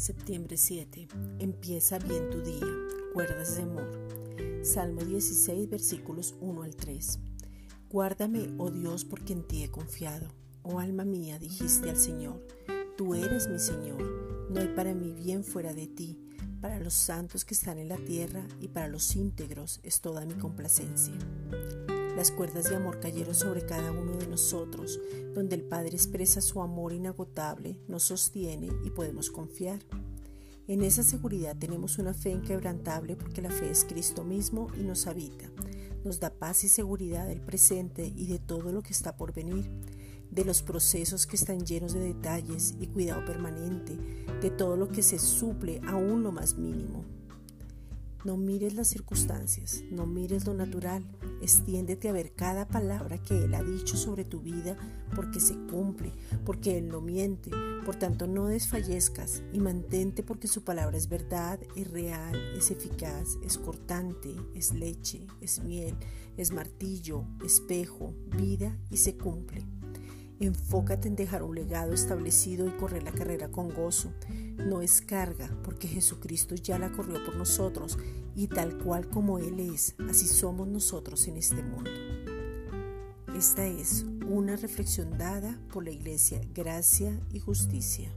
Septiembre 7. Empieza bien tu día. Cuerdas de amor. Salmo 16, versículos 1 al 3. Guárdame, oh Dios, porque en ti he confiado. Oh alma mía, dijiste al Señor, tú eres mi Señor. No hay para mí bien fuera de ti. Para los santos que están en la tierra y para los íntegros es toda mi complacencia. Las cuerdas de amor cayeron sobre cada uno de nosotros, donde el Padre expresa su amor inagotable, nos sostiene y podemos confiar. En esa seguridad tenemos una fe inquebrantable porque la fe es Cristo mismo y nos habita. Nos da paz y seguridad del presente y de todo lo que está por venir, de los procesos que están llenos de detalles y cuidado permanente, de todo lo que se suple aún lo más mínimo. No mires las circunstancias, no mires lo natural, extiéndete a ver cada palabra que Él ha dicho sobre tu vida porque se cumple, porque Él no miente. Por tanto, no desfallezcas y mantente porque su palabra es verdad, es real, es eficaz, es cortante, es leche, es miel, es martillo, espejo, vida y se cumple. Enfócate en dejar un legado establecido y correr la carrera con gozo. No es carga, porque Jesucristo ya la corrió por nosotros y tal cual como Él es, así somos nosotros en este mundo. Esta es una reflexión dada por la Iglesia Gracia y Justicia.